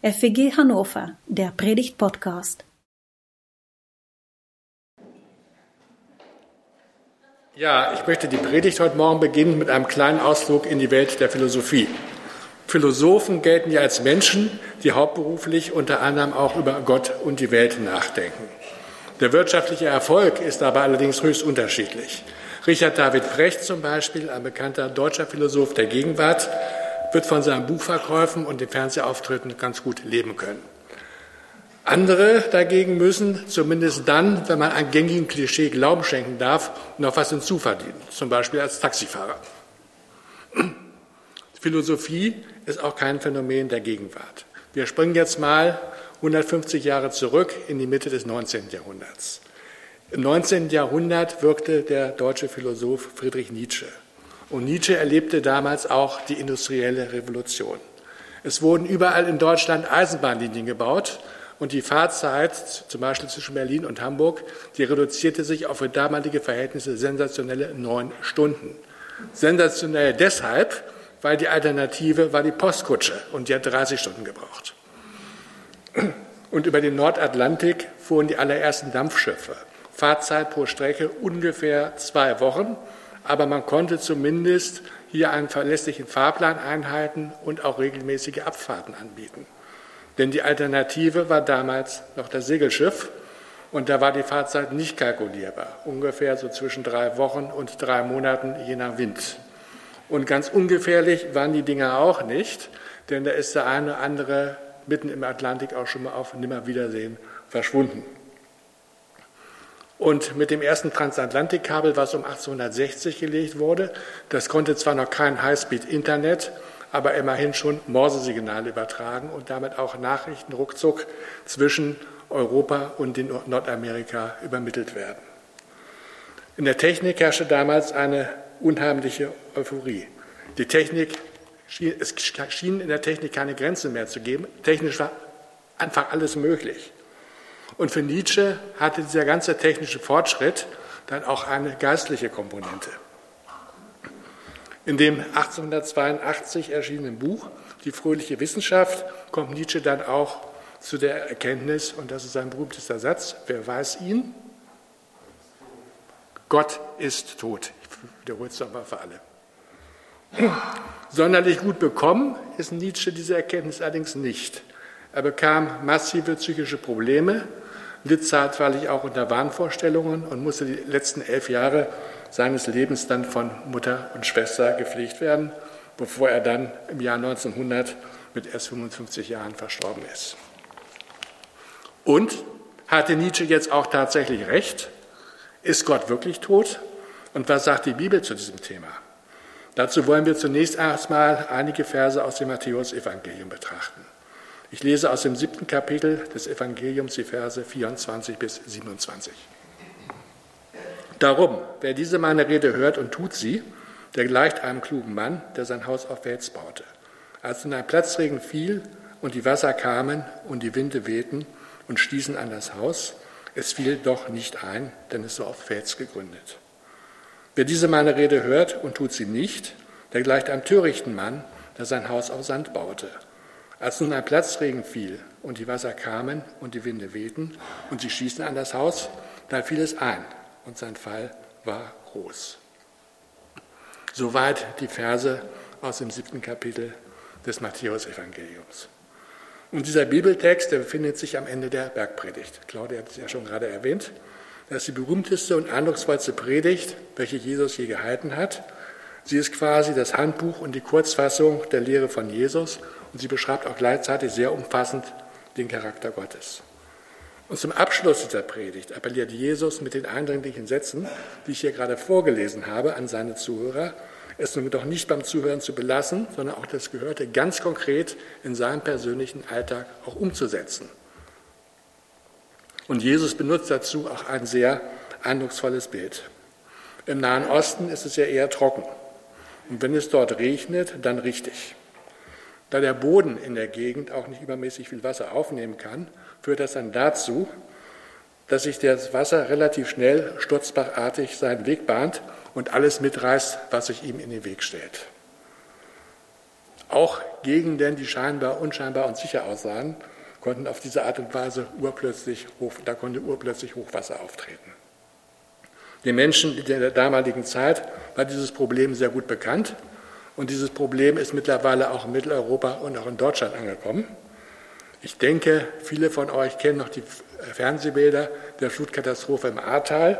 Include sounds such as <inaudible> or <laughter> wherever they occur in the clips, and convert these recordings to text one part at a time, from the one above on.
FEG Hannover, der Predigt-Podcast. Ja, ich möchte die Predigt heute Morgen beginnen mit einem kleinen Ausflug in die Welt der Philosophie. Philosophen gelten ja als Menschen, die hauptberuflich unter anderem auch über Gott und die Welt nachdenken. Der wirtschaftliche Erfolg ist dabei allerdings höchst unterschiedlich. Richard David Precht zum Beispiel, ein bekannter deutscher Philosoph der Gegenwart, wird von seinen Buchverkäufen und den Fernsehauftritten ganz gut leben können. Andere dagegen müssen, zumindest dann, wenn man einem gängigen Klischee Glauben schenken darf, noch was hinzuverdienen, zum Beispiel als Taxifahrer. Philosophie ist auch kein Phänomen der Gegenwart. Wir springen jetzt mal 150 Jahre zurück in die Mitte des 19. Jahrhunderts. Im 19. Jahrhundert wirkte der deutsche Philosoph Friedrich Nietzsche. Und Nietzsche erlebte damals auch die industrielle Revolution. Es wurden überall in Deutschland Eisenbahnlinien gebaut und die Fahrzeit, zum Beispiel zwischen Berlin und Hamburg, die reduzierte sich auf für damalige Verhältnisse sensationelle neun Stunden. Sensationell deshalb, weil die Alternative war die Postkutsche und die hat 30 Stunden gebraucht. Und über den Nordatlantik fuhren die allerersten Dampfschiffe. Fahrzeit pro Strecke ungefähr zwei Wochen aber man konnte zumindest hier einen verlässlichen Fahrplan einhalten und auch regelmäßige Abfahrten anbieten. Denn die Alternative war damals noch das Segelschiff und da war die Fahrzeit nicht kalkulierbar, ungefähr so zwischen drei Wochen und drei Monaten je nach Wind. Und ganz ungefährlich waren die Dinger auch nicht, denn da ist der eine oder andere mitten im Atlantik auch schon mal auf Nimmerwiedersehen verschwunden. Und mit dem ersten Transatlantikkabel, was um 1860 gelegt wurde, das konnte zwar noch kein Highspeed-Internet, aber immerhin schon Morsesignale übertragen und damit auch Nachrichten ruckzuck zwischen Europa und Nordamerika übermittelt werden. In der Technik herrschte damals eine unheimliche Euphorie. Die Technik, es schien in der Technik keine Grenze mehr zu geben. Technisch war einfach alles möglich. Und für Nietzsche hatte dieser ganze technische Fortschritt dann auch eine geistliche Komponente. In dem 1882 erschienenen Buch Die fröhliche Wissenschaft kommt Nietzsche dann auch zu der Erkenntnis, und das ist sein berühmtester Satz, wer weiß ihn? Gott ist tot. Ich wiederhole es nochmal für alle. Sonderlich gut bekommen ist Nietzsche diese Erkenntnis allerdings nicht. Er bekam massive psychische Probleme, litt zeitweilig auch unter Wahnvorstellungen und musste die letzten elf Jahre seines Lebens dann von Mutter und Schwester gepflegt werden, bevor er dann im Jahr 1900 mit erst 55 Jahren verstorben ist. Und hatte Nietzsche jetzt auch tatsächlich recht? Ist Gott wirklich tot? Und was sagt die Bibel zu diesem Thema? Dazu wollen wir zunächst erstmal einige Verse aus dem Matthäusevangelium betrachten. Ich lese aus dem siebten Kapitel des Evangeliums die Verse 24 bis 27. Darum, wer diese meine Rede hört und tut sie, der gleicht einem klugen Mann, der sein Haus auf Fels baute. Als nun ein Platzregen fiel und die Wasser kamen und die Winde wehten und stießen an das Haus, es fiel doch nicht ein, denn es war auf Fels gegründet. Wer diese meine Rede hört und tut sie nicht, der gleicht einem törichten Mann, der sein Haus auf Sand baute. Als nun ein Platzregen fiel und die Wasser kamen und die Winde wehten und sie schießen an das Haus, da fiel es ein und sein Fall war groß. Soweit die Verse aus dem siebten Kapitel des Matthäusevangeliums. Und dieser Bibeltext, der befindet sich am Ende der Bergpredigt. Claudia hat es ja schon gerade erwähnt. Das ist die berühmteste und eindrucksvollste Predigt, welche Jesus je gehalten hat. Sie ist quasi das Handbuch und die Kurzfassung der Lehre von Jesus und sie beschreibt auch gleichzeitig sehr umfassend den Charakter Gottes. Und zum Abschluss dieser Predigt appelliert Jesus mit den eindringlichen Sätzen, die ich hier gerade vorgelesen habe, an seine Zuhörer, es nun doch nicht beim Zuhören zu belassen, sondern auch das Gehörte ganz konkret in seinem persönlichen Alltag auch umzusetzen. Und Jesus benutzt dazu auch ein sehr eindrucksvolles Bild. Im Nahen Osten ist es ja eher trocken. Und wenn es dort regnet, dann richtig. Da der Boden in der Gegend auch nicht übermäßig viel Wasser aufnehmen kann, führt das dann dazu, dass sich das Wasser relativ schnell sturzbachartig seinen Weg bahnt und alles mitreißt, was sich ihm in den Weg stellt. Auch Gegenden, die scheinbar unscheinbar und sicher aussahen, konnten auf diese Art und Weise urplötzlich, da konnte urplötzlich Hochwasser auftreten. Den Menschen in der damaligen Zeit war dieses Problem sehr gut bekannt und dieses Problem ist mittlerweile auch in Mitteleuropa und auch in Deutschland angekommen. Ich denke, viele von euch kennen noch die Fernsehbilder der Flutkatastrophe im Ahrtal,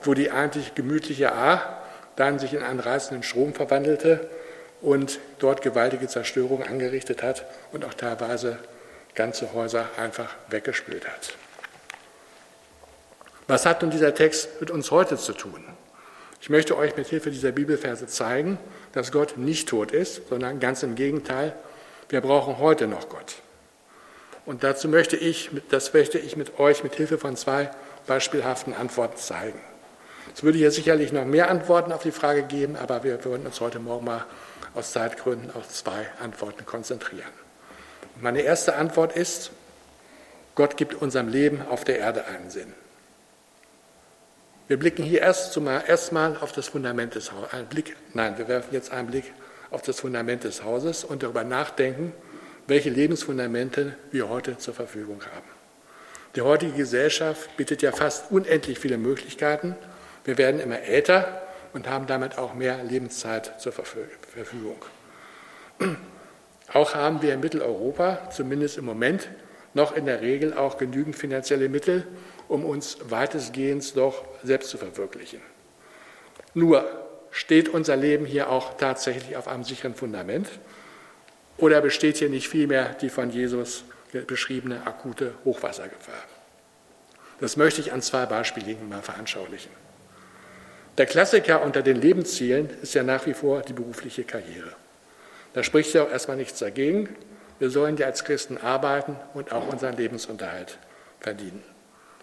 wo die eigentlich gemütliche Ahr dann sich in einen reißenden Strom verwandelte und dort gewaltige Zerstörung angerichtet hat und auch teilweise ganze Häuser einfach weggespült hat. Was hat nun dieser Text mit uns heute zu tun? Ich möchte euch mit Hilfe dieser Bibelverse zeigen, dass Gott nicht tot ist, sondern ganz im Gegenteil, wir brauchen heute noch Gott. Und dazu möchte ich, das möchte ich mit euch mit Hilfe von zwei beispielhaften Antworten zeigen. Es würde hier sicherlich noch mehr Antworten auf die Frage geben, aber wir würden uns heute Morgen mal aus Zeitgründen auf zwei Antworten konzentrieren. Meine erste Antwort ist, Gott gibt unserem Leben auf der Erde einen Sinn. Wir blicken hier erst erstmal auf das Fundament des Hauses. Ein Blick, nein, wir werfen jetzt einen Blick auf das Fundament des Hauses und darüber nachdenken, welche Lebensfundamente wir heute zur Verfügung haben. Die heutige Gesellschaft bietet ja fast unendlich viele Möglichkeiten. Wir werden immer älter und haben damit auch mehr Lebenszeit zur Verfügung. <clears throat> Auch haben wir in Mitteleuropa, zumindest im Moment, noch in der Regel auch genügend finanzielle Mittel, um uns weitestgehend doch selbst zu verwirklichen. Nur steht unser Leben hier auch tatsächlich auf einem sicheren Fundament oder besteht hier nicht vielmehr die von Jesus beschriebene akute Hochwassergefahr? Das möchte ich an zwei Beispielen mal veranschaulichen. Der Klassiker unter den Lebenszielen ist ja nach wie vor die berufliche Karriere. Da spricht ja auch erstmal nichts dagegen. Wir sollen ja als Christen arbeiten und auch unseren Lebensunterhalt verdienen.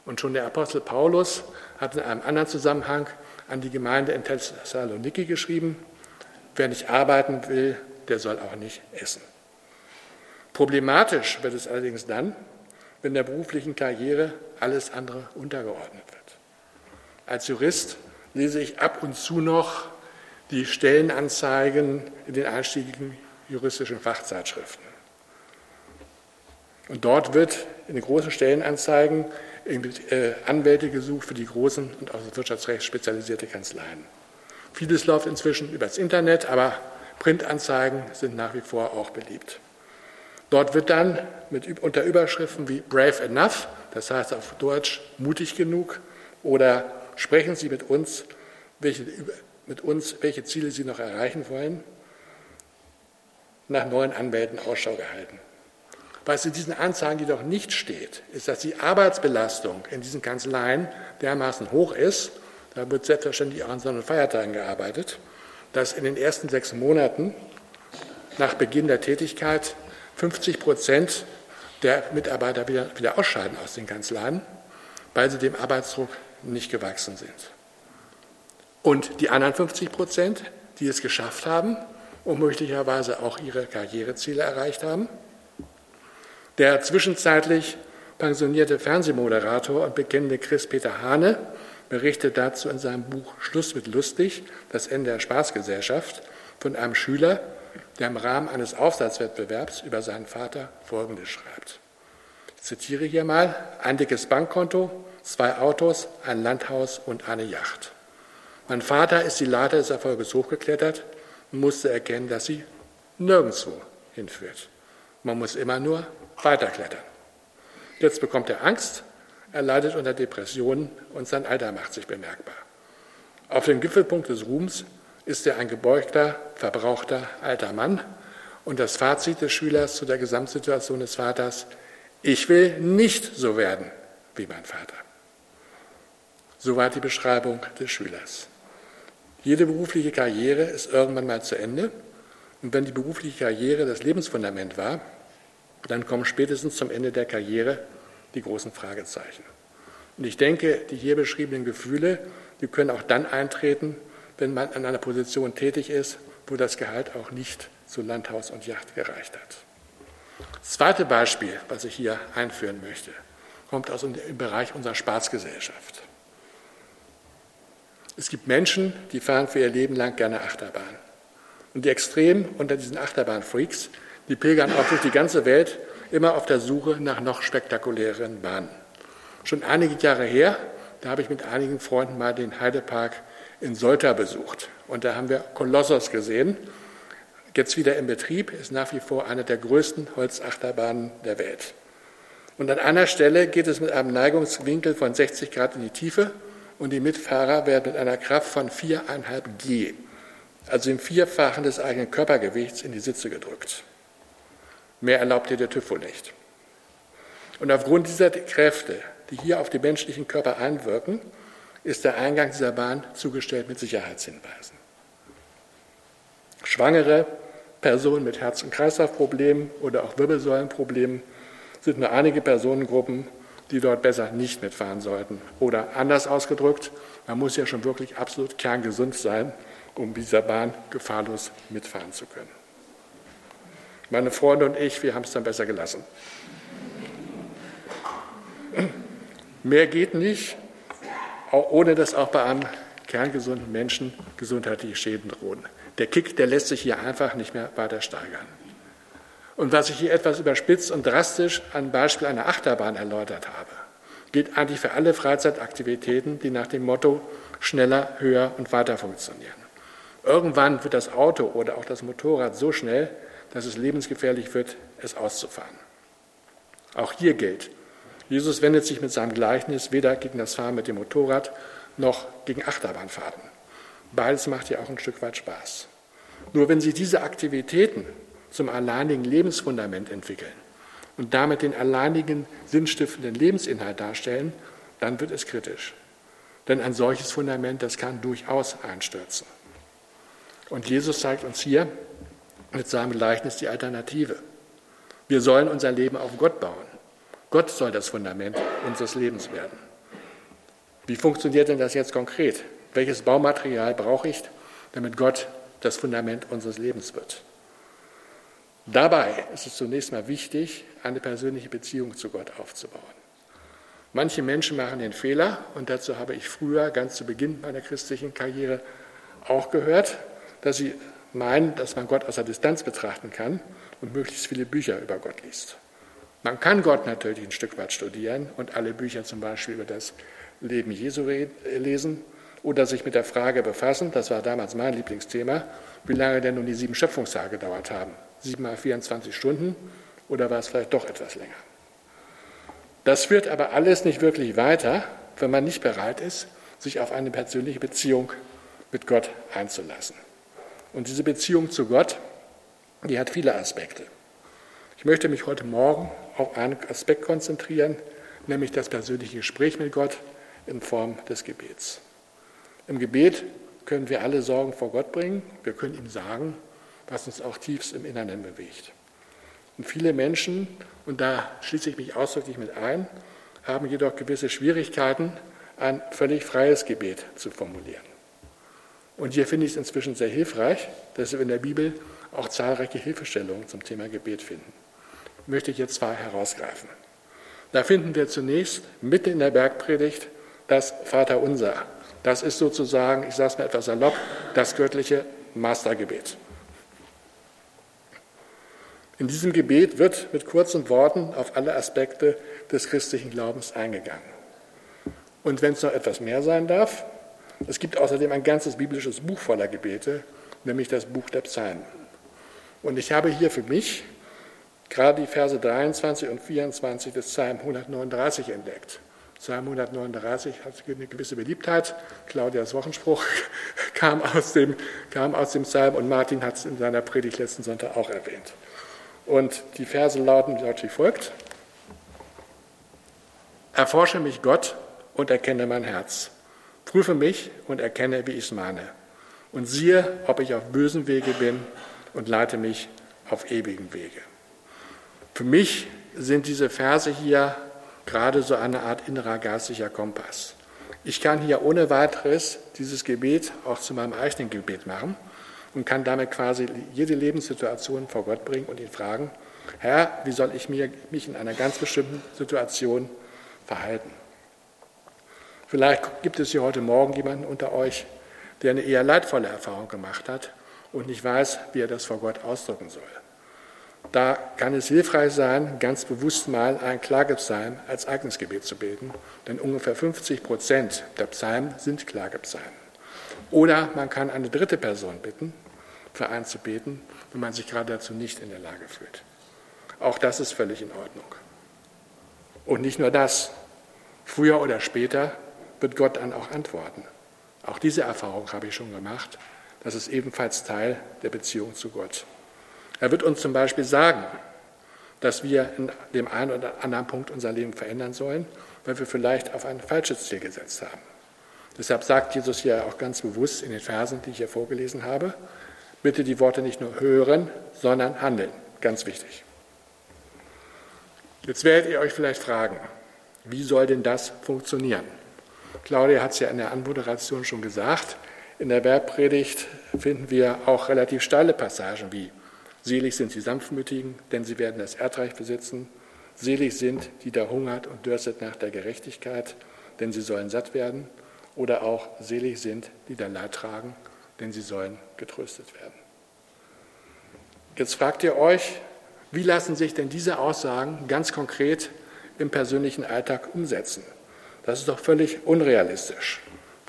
Und schon der Apostel Paulus hat in einem anderen Zusammenhang an die Gemeinde in Thessaloniki geschrieben, wer nicht arbeiten will, der soll auch nicht essen. Problematisch wird es allerdings dann, wenn der beruflichen Karriere alles andere untergeordnet wird. Als Jurist lese ich ab und zu noch die Stellenanzeigen in den einstiegigen juristischen Fachzeitschriften. Und dort wird in den großen Stellenanzeigen Anwälte gesucht für die großen und aus dem Wirtschaftsrecht spezialisierte Kanzleien. Vieles läuft inzwischen über das Internet, aber Printanzeigen sind nach wie vor auch beliebt. Dort wird dann mit, unter Überschriften wie Brave Enough, das heißt auf Deutsch mutig genug, oder sprechen Sie mit uns, welche, mit uns, welche Ziele Sie noch erreichen wollen, nach neuen Anwälten Ausschau gehalten. Was in diesen Anzeigen jedoch nicht steht, ist, dass die Arbeitsbelastung in diesen Kanzleien dermaßen hoch ist, da wird selbstverständlich auch an Sonn- und Feiertagen gearbeitet, dass in den ersten sechs Monaten nach Beginn der Tätigkeit 50 Prozent der Mitarbeiter wieder, wieder ausscheiden aus den Kanzleien, weil sie dem Arbeitsdruck nicht gewachsen sind. Und die anderen 50 Prozent, die es geschafft haben und möglicherweise auch ihre Karriereziele erreicht haben, der zwischenzeitlich pensionierte Fernsehmoderator und bekennende Chris-Peter Hane berichtet dazu in seinem Buch Schluss mit lustig, das Ende der Spaßgesellschaft, von einem Schüler, der im Rahmen eines Aufsatzwettbewerbs über seinen Vater Folgendes schreibt. Ich zitiere hier mal, ein dickes Bankkonto, zwei Autos, ein Landhaus und eine Yacht. Mein Vater ist die Leiter des Erfolges hochgeklettert und musste erkennen, dass sie nirgendwo hinführt. Man muss immer nur weiterklettern. Jetzt bekommt er Angst, er leidet unter Depressionen und sein Alter macht sich bemerkbar. Auf dem Gipfelpunkt des Ruhms ist er ein gebeugter, verbrauchter alter Mann und das Fazit des Schülers zu der Gesamtsituation des Vaters, ich will nicht so werden wie mein Vater. Soweit die Beschreibung des Schülers. Jede berufliche Karriere ist irgendwann mal zu Ende und wenn die berufliche Karriere das Lebensfundament war, dann kommen spätestens zum Ende der Karriere die großen Fragezeichen. Und ich denke, die hier beschriebenen Gefühle, die können auch dann eintreten, wenn man an einer Position tätig ist, wo das Gehalt auch nicht zu Landhaus und Yacht gereicht hat. Das zweite Beispiel, was ich hier einführen möchte, kommt aus dem Bereich unserer Spaßgesellschaft. Es gibt Menschen, die fahren für ihr Leben lang gerne Achterbahn. Und die Extremen unter diesen Achterbahnfreaks, die pilgern auch durch die ganze Welt, immer auf der Suche nach noch spektakuläreren Bahnen. Schon einige Jahre her, da habe ich mit einigen Freunden mal den Heidepark in Solta besucht. Und da haben wir Kolossos gesehen. Jetzt wieder in Betrieb, ist nach wie vor eine der größten Holzachterbahnen der Welt. Und an einer Stelle geht es mit einem Neigungswinkel von 60 Grad in die Tiefe und die Mitfahrer werden mit einer Kraft von 4,5 G, also im Vierfachen des eigenen Körpergewichts, in die Sitze gedrückt. Mehr erlaubt dir der TÜV wohl nicht. Und aufgrund dieser Kräfte, die hier auf den menschlichen Körper einwirken, ist der Eingang dieser Bahn zugestellt mit Sicherheitshinweisen. Schwangere, Personen mit Herz- und Kreislaufproblemen oder auch Wirbelsäulenproblemen sind nur einige Personengruppen, die dort besser nicht mitfahren sollten. Oder anders ausgedrückt, man muss ja schon wirklich absolut kerngesund sein, um dieser Bahn gefahrlos mitfahren zu können. Meine Freunde und ich, wir haben es dann besser gelassen. Mehr geht nicht, ohne dass auch bei einem kerngesunden Menschen gesundheitliche Schäden drohen. Der Kick, der lässt sich hier einfach nicht mehr weiter steigern. Und was ich hier etwas überspitzt und drastisch an Beispiel einer Achterbahn erläutert habe, gilt eigentlich für alle Freizeitaktivitäten, die nach dem Motto schneller, höher und weiter funktionieren. Irgendwann wird das Auto oder auch das Motorrad so schnell, dass es lebensgefährlich wird, es auszufahren. Auch hier gilt, Jesus wendet sich mit seinem Gleichnis weder gegen das Fahren mit dem Motorrad noch gegen Achterbahnfahrten. Beides macht ja auch ein Stück weit Spaß. Nur wenn sich diese Aktivitäten zum alleinigen Lebensfundament entwickeln und damit den alleinigen sinnstiftenden Lebensinhalt darstellen, dann wird es kritisch. Denn ein solches Fundament, das kann durchaus einstürzen. Und Jesus zeigt uns hier mit seinem Gleichnis die Alternative. Wir sollen unser Leben auf Gott bauen. Gott soll das Fundament unseres Lebens werden. Wie funktioniert denn das jetzt konkret? Welches Baumaterial brauche ich, damit Gott das Fundament unseres Lebens wird? Dabei ist es zunächst mal wichtig, eine persönliche Beziehung zu Gott aufzubauen. Manche Menschen machen den Fehler, und dazu habe ich früher, ganz zu Beginn meiner christlichen Karriere, auch gehört, dass sie meinen, dass man Gott aus der Distanz betrachten kann und möglichst viele Bücher über Gott liest. Man kann Gott natürlich ein Stück weit studieren und alle Bücher zum Beispiel über das Leben Jesu lesen oder sich mit der Frage befassen, das war damals mein Lieblingsthema, wie lange denn nun die sieben Schöpfungstage gedauert haben. Sieben mal 24 Stunden oder war es vielleicht doch etwas länger? Das führt aber alles nicht wirklich weiter, wenn man nicht bereit ist, sich auf eine persönliche Beziehung mit Gott einzulassen. Und diese Beziehung zu Gott, die hat viele Aspekte. Ich möchte mich heute Morgen auf einen Aspekt konzentrieren, nämlich das persönliche Gespräch mit Gott in Form des Gebets. Im Gebet können wir alle Sorgen vor Gott bringen. Wir können ihm sagen, was uns auch tiefst im Inneren bewegt. Und viele Menschen, und da schließe ich mich ausdrücklich mit ein, haben jedoch gewisse Schwierigkeiten, ein völlig freies Gebet zu formulieren. Und hier finde ich es inzwischen sehr hilfreich, dass wir in der Bibel auch zahlreiche Hilfestellungen zum Thema Gebet finden. Möchte ich jetzt zwei herausgreifen. Da finden wir zunächst mitten in der Bergpredigt das Vaterunser. Das ist sozusagen, ich sage es mal etwas salopp, das göttliche Mastergebet. In diesem Gebet wird mit kurzen Worten auf alle Aspekte des christlichen Glaubens eingegangen. Und wenn es noch etwas mehr sein darf, es gibt außerdem ein ganzes biblisches Buch voller Gebete, nämlich das Buch der Psalmen. Und ich habe hier für mich gerade die Verse 23 und 24 des Psalm 139 entdeckt. Psalm 139 hat eine gewisse Beliebtheit. Claudias Wochenspruch <laughs> kam aus dem, kam aus dem Psalm und Martin hat es in seiner Predigt letzten Sonntag auch erwähnt. Und die Verse lauten wie folgt. Erforsche mich Gott und erkenne mein Herz. Prüfe mich und erkenne, wie ich es meine. Und siehe, ob ich auf bösen Wege bin und leite mich auf ewigen Wege. Für mich sind diese Verse hier gerade so eine Art innerer geistiger Kompass. Ich kann hier ohne weiteres dieses Gebet auch zu meinem eigenen Gebet machen und kann damit quasi jede Lebenssituation vor Gott bringen und ihn fragen, Herr, wie soll ich mich in einer ganz bestimmten Situation verhalten? Vielleicht gibt es hier heute Morgen jemanden unter euch, der eine eher leidvolle Erfahrung gemacht hat und nicht weiß, wie er das vor Gott ausdrücken soll. Da kann es hilfreich sein, ganz bewusst mal ein Klagepsalm als eigenes Gebet zu beten, denn ungefähr 50 Prozent der Psalmen sind Klagepsalmen. Oder man kann eine dritte Person bitten, für einen zu beten, wenn man sich gerade dazu nicht in der Lage fühlt. Auch das ist völlig in Ordnung. Und nicht nur das. Früher oder später wird Gott dann auch antworten. Auch diese Erfahrung habe ich schon gemacht. Das ist ebenfalls Teil der Beziehung zu Gott. Er wird uns zum Beispiel sagen, dass wir in dem einen oder anderen Punkt unser Leben verändern sollen, weil wir vielleicht auf ein falsches Ziel gesetzt haben. Deshalb sagt Jesus hier auch ganz bewusst in den Versen, die ich hier vorgelesen habe, bitte die Worte nicht nur hören, sondern handeln. Ganz wichtig. Jetzt werdet ihr euch vielleicht fragen, wie soll denn das funktionieren? Claudia hat es ja in der Anmoderation schon gesagt. In der Bergpredigt finden wir auch relativ steile Passagen wie Selig sind die Sanftmütigen, denn sie werden das Erdreich besitzen. Selig sind, die da hungert und dürstet nach der Gerechtigkeit, denn sie sollen satt werden. Oder auch selig sind, die da Leid tragen, denn sie sollen getröstet werden. Jetzt fragt ihr euch, wie lassen sich denn diese Aussagen ganz konkret im persönlichen Alltag umsetzen? Das ist doch völlig unrealistisch.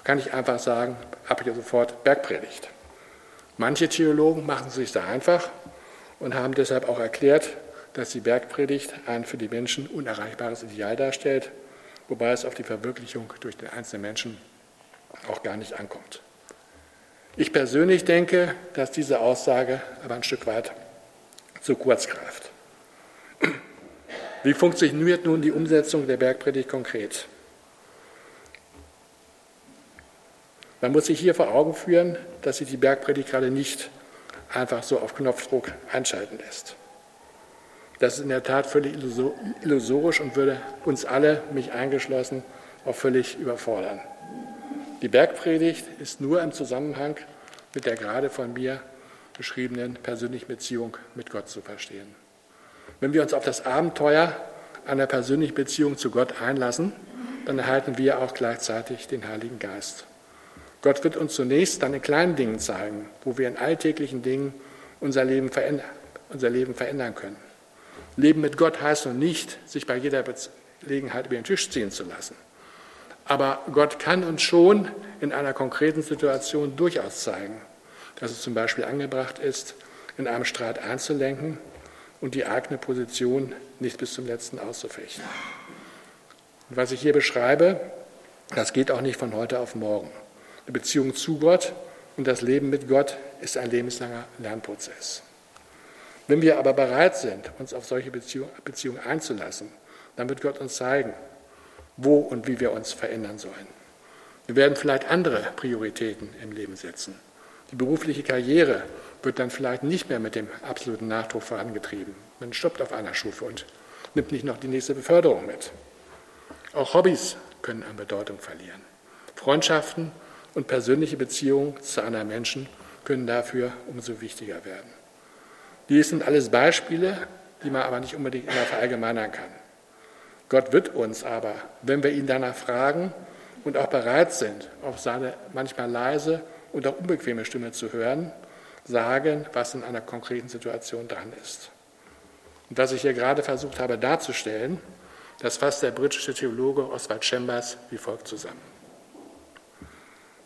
Kann ich einfach sagen, ab hier sofort Bergpredigt. Manche Theologen machen es sich sehr einfach und haben deshalb auch erklärt, dass die Bergpredigt ein für die Menschen unerreichbares Ideal darstellt, wobei es auf die Verwirklichung durch den einzelnen Menschen auch gar nicht ankommt. Ich persönlich denke, dass diese Aussage aber ein Stück weit zu kurz greift. Wie funktioniert nun die Umsetzung der Bergpredigt konkret? Man muss sich hier vor Augen führen, dass sich die Bergpredigt gerade nicht einfach so auf Knopfdruck einschalten lässt. Das ist in der Tat völlig illusorisch und würde uns alle, mich eingeschlossen, auch völlig überfordern. Die Bergpredigt ist nur im Zusammenhang mit der gerade von mir beschriebenen persönlichen Beziehung mit Gott zu verstehen. Wenn wir uns auf das Abenteuer einer persönlichen Beziehung zu Gott einlassen, dann erhalten wir auch gleichzeitig den Heiligen Geist. Gott wird uns zunächst dann in kleinen Dingen zeigen, wo wir in alltäglichen Dingen unser Leben, verändern, unser Leben verändern können. Leben mit Gott heißt nun nicht, sich bei jeder Gelegenheit über den Tisch ziehen zu lassen. Aber Gott kann uns schon in einer konkreten Situation durchaus zeigen, dass es zum Beispiel angebracht ist, in einem Streit einzulenken und die eigene Position nicht bis zum letzten auszufechten. Und was ich hier beschreibe, das geht auch nicht von heute auf morgen. Die Beziehung zu Gott und das Leben mit Gott ist ein lebenslanger Lernprozess. Wenn wir aber bereit sind, uns auf solche Beziehungen Beziehung einzulassen, dann wird Gott uns zeigen, wo und wie wir uns verändern sollen. Wir werden vielleicht andere Prioritäten im Leben setzen. Die berufliche Karriere wird dann vielleicht nicht mehr mit dem absoluten Nachdruck vorangetrieben. Man stoppt auf einer Stufe und nimmt nicht noch die nächste Beförderung mit. Auch Hobbys können an Bedeutung verlieren. Freundschaften und persönliche Beziehungen zu anderen Menschen können dafür umso wichtiger werden. Dies sind alles Beispiele, die man aber nicht unbedingt immer verallgemeinern kann. Gott wird uns aber, wenn wir ihn danach fragen und auch bereit sind, auf seine manchmal leise und auch unbequeme Stimme zu hören, sagen, was in einer konkreten Situation dran ist. Und was ich hier gerade versucht habe darzustellen, das fasst der britische Theologe Oswald Chambers wie folgt zusammen.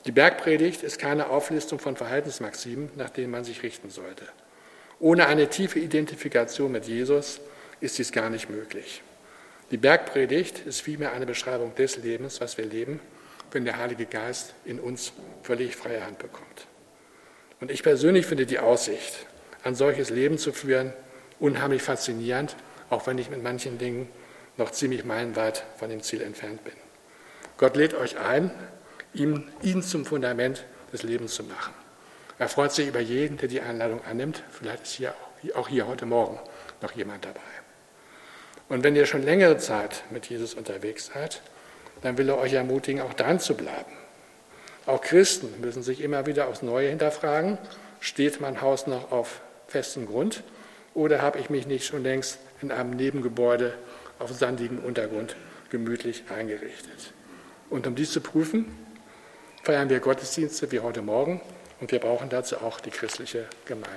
Die Bergpredigt ist keine Auflistung von Verhaltensmaximen, nach denen man sich richten sollte. Ohne eine tiefe Identifikation mit Jesus ist dies gar nicht möglich. Die Bergpredigt ist vielmehr eine Beschreibung des Lebens, was wir leben, wenn der Heilige Geist in uns völlig freie Hand bekommt. Und ich persönlich finde die Aussicht, ein solches Leben zu führen, unheimlich faszinierend, auch wenn ich mit manchen Dingen noch ziemlich meilenweit von dem Ziel entfernt bin. Gott lädt euch ein, ihm, ihn zum Fundament des Lebens zu machen. Er freut sich über jeden, der die Einladung annimmt. Vielleicht ist hier auch hier heute Morgen noch jemand dabei. Und wenn ihr schon längere Zeit mit Jesus unterwegs seid, dann will er euch ermutigen, auch dran zu bleiben. Auch Christen müssen sich immer wieder aufs Neue hinterfragen, steht mein Haus noch auf festem Grund oder habe ich mich nicht schon längst in einem Nebengebäude auf sandigem Untergrund gemütlich eingerichtet? Und um dies zu prüfen, feiern wir Gottesdienste wie heute Morgen Und wir brauchen dazu auch die christliche Gemeinde.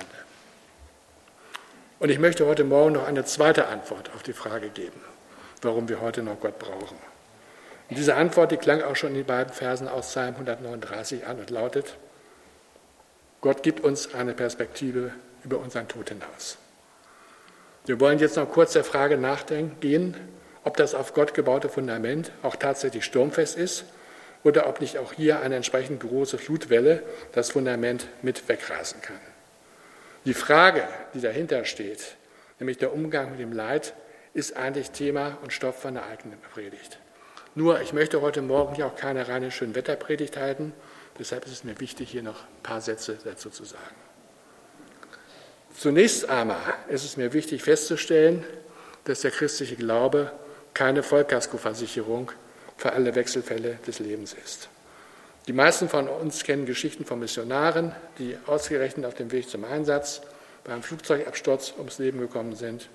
Und ich möchte heute Morgen noch eine zweite Antwort auf die Frage geben, warum wir heute noch Gott brauchen. Und diese Antwort, die klang auch schon in den beiden Versen aus Psalm 139 an und lautet, Gott gibt uns eine Perspektive über unseren Tod hinaus. Wir wollen jetzt noch kurz der Frage nachdenken, ob das auf Gott gebaute Fundament auch tatsächlich sturmfest ist oder ob nicht auch hier eine entsprechend große Flutwelle das Fundament mit wegrasen kann. Die Frage, die dahinter steht, nämlich der Umgang mit dem Leid, ist eigentlich Thema und Stoff von der eigenen Predigt. Nur, ich möchte heute Morgen hier auch keine reine Schönwetterpredigt halten, deshalb ist es mir wichtig, hier noch ein paar Sätze dazu zu sagen. Zunächst einmal ist es mir wichtig festzustellen, dass der christliche Glaube keine Vollkaskoversicherung für alle Wechselfälle des Lebens ist. Die meisten von uns kennen Geschichten von Missionaren, die ausgerechnet auf dem Weg zum Einsatz beim Flugzeugabsturz ums Leben gekommen sind,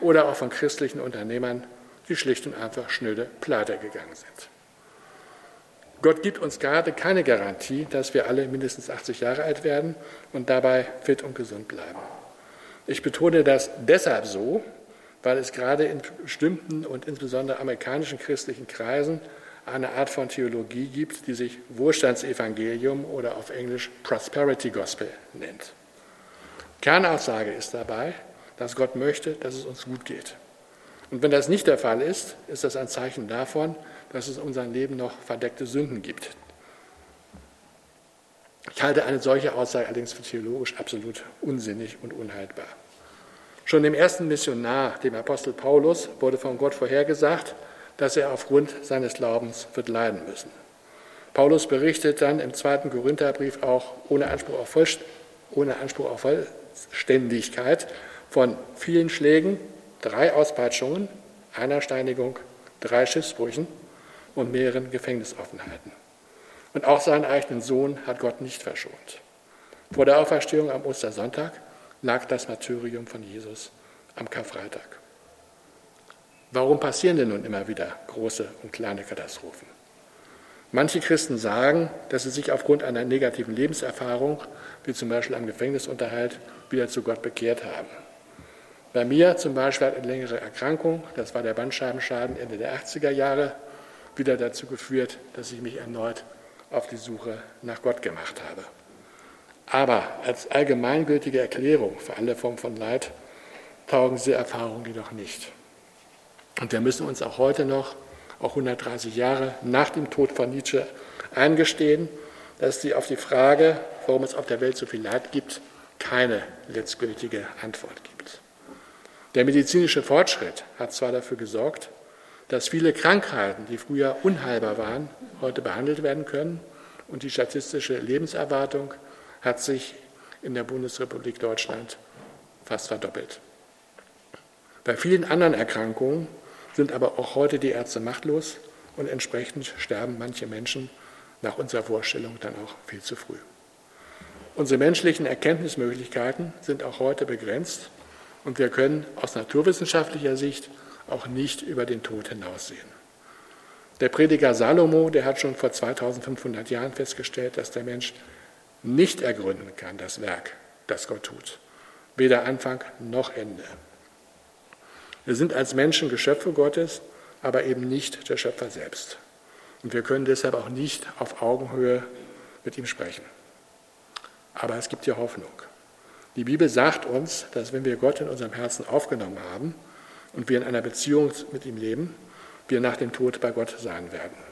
oder auch von christlichen Unternehmern, die schlicht und einfach schnöde pleite gegangen sind. Gott gibt uns gerade keine Garantie, dass wir alle mindestens 80 Jahre alt werden und dabei fit und gesund bleiben. Ich betone das deshalb so, weil es gerade in bestimmten und insbesondere amerikanischen christlichen Kreisen eine Art von Theologie gibt, die sich Wohlstandsevangelium oder auf Englisch Prosperity Gospel nennt. Kernaussage ist dabei, dass Gott möchte, dass es uns gut geht. Und wenn das nicht der Fall ist, ist das ein Zeichen davon, dass es in unserem Leben noch verdeckte Sünden gibt. Ich halte eine solche Aussage allerdings für theologisch absolut unsinnig und unhaltbar. Schon dem ersten Missionar, dem Apostel Paulus, wurde von Gott vorhergesagt, dass er aufgrund seines Glaubens wird leiden müssen. Paulus berichtet dann im zweiten Korintherbrief auch ohne Anspruch auf, Vollst ohne Anspruch auf Vollständigkeit von vielen Schlägen, drei Auspeitschungen, einer Steinigung, drei Schiffsbrüchen und mehreren Gefängnisaufenthalten. Und auch seinen eigenen Sohn hat Gott nicht verschont. Vor der Auferstehung am Ostersonntag lag das Martyrium von Jesus am Karfreitag. Warum passieren denn nun immer wieder große und kleine Katastrophen? Manche Christen sagen, dass sie sich aufgrund einer negativen Lebenserfahrung, wie zum Beispiel am Gefängnisunterhalt, wieder zu Gott bekehrt haben. Bei mir zum Beispiel hat eine längere Erkrankung, das war der Bandscheibenschaden Ende der 80er Jahre, wieder dazu geführt, dass ich mich erneut auf die Suche nach Gott gemacht habe. Aber als allgemeingültige Erklärung für alle Formen von Leid taugen diese Erfahrungen jedoch nicht. Und wir müssen uns auch heute noch, auch 130 Jahre nach dem Tod von Nietzsche, eingestehen, dass sie auf die Frage, warum es auf der Welt so viel Leid gibt, keine letztgültige Antwort gibt. Der medizinische Fortschritt hat zwar dafür gesorgt, dass viele Krankheiten, die früher unheilbar waren, heute behandelt werden können und die statistische Lebenserwartung hat sich in der Bundesrepublik Deutschland fast verdoppelt. Bei vielen anderen Erkrankungen sind aber auch heute die Ärzte machtlos und entsprechend sterben manche Menschen nach unserer Vorstellung dann auch viel zu früh. Unsere menschlichen Erkenntnismöglichkeiten sind auch heute begrenzt und wir können aus naturwissenschaftlicher Sicht auch nicht über den Tod hinaussehen. Der Prediger Salomo, der hat schon vor 2500 Jahren festgestellt, dass der Mensch nicht ergründen kann, das Werk, das Gott tut. Weder Anfang noch Ende. Wir sind als Menschen Geschöpfe Gottes, aber eben nicht der Schöpfer selbst. Und wir können deshalb auch nicht auf Augenhöhe mit ihm sprechen. Aber es gibt ja Hoffnung. Die Bibel sagt uns, dass wenn wir Gott in unserem Herzen aufgenommen haben und wir in einer Beziehung mit ihm leben, wir nach dem Tod bei Gott sein werden.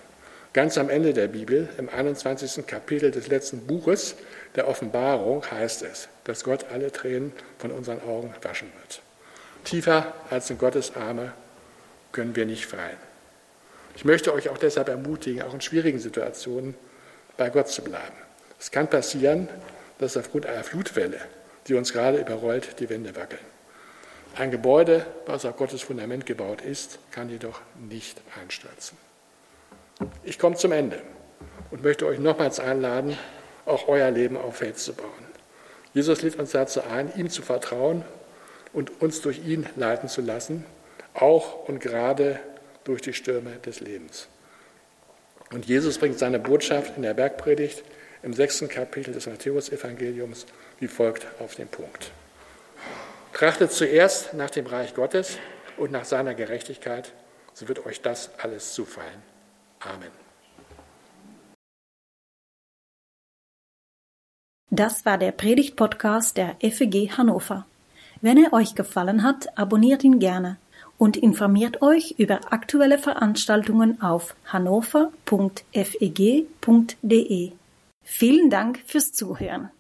Ganz am Ende der Bibel, im 21. Kapitel des letzten Buches der Offenbarung, heißt es, dass Gott alle Tränen von unseren Augen waschen wird. Tiefer als in Gottes Arme können wir nicht fallen. Ich möchte euch auch deshalb ermutigen, auch in schwierigen Situationen bei Gott zu bleiben. Es kann passieren, dass aufgrund einer Flutwelle, die uns gerade überrollt, die Wände wackeln. Ein Gebäude, was auf Gottes Fundament gebaut ist, kann jedoch nicht einstürzen. Ich komme zum Ende und möchte euch nochmals einladen, auch euer Leben auf Fels zu bauen. Jesus lädt uns dazu ein, ihm zu vertrauen und uns durch ihn leiten zu lassen, auch und gerade durch die Stürme des Lebens. Und Jesus bringt seine Botschaft in der Bergpredigt im sechsten Kapitel des Matthäusevangeliums wie folgt auf den Punkt. Trachtet zuerst nach dem Reich Gottes und nach seiner Gerechtigkeit, so wird euch das alles zufallen. Amen. Das war der Predigt-Podcast der FEG Hannover. Wenn er euch gefallen hat, abonniert ihn gerne und informiert euch über aktuelle Veranstaltungen auf hannover.feg.de. Vielen Dank fürs Zuhören.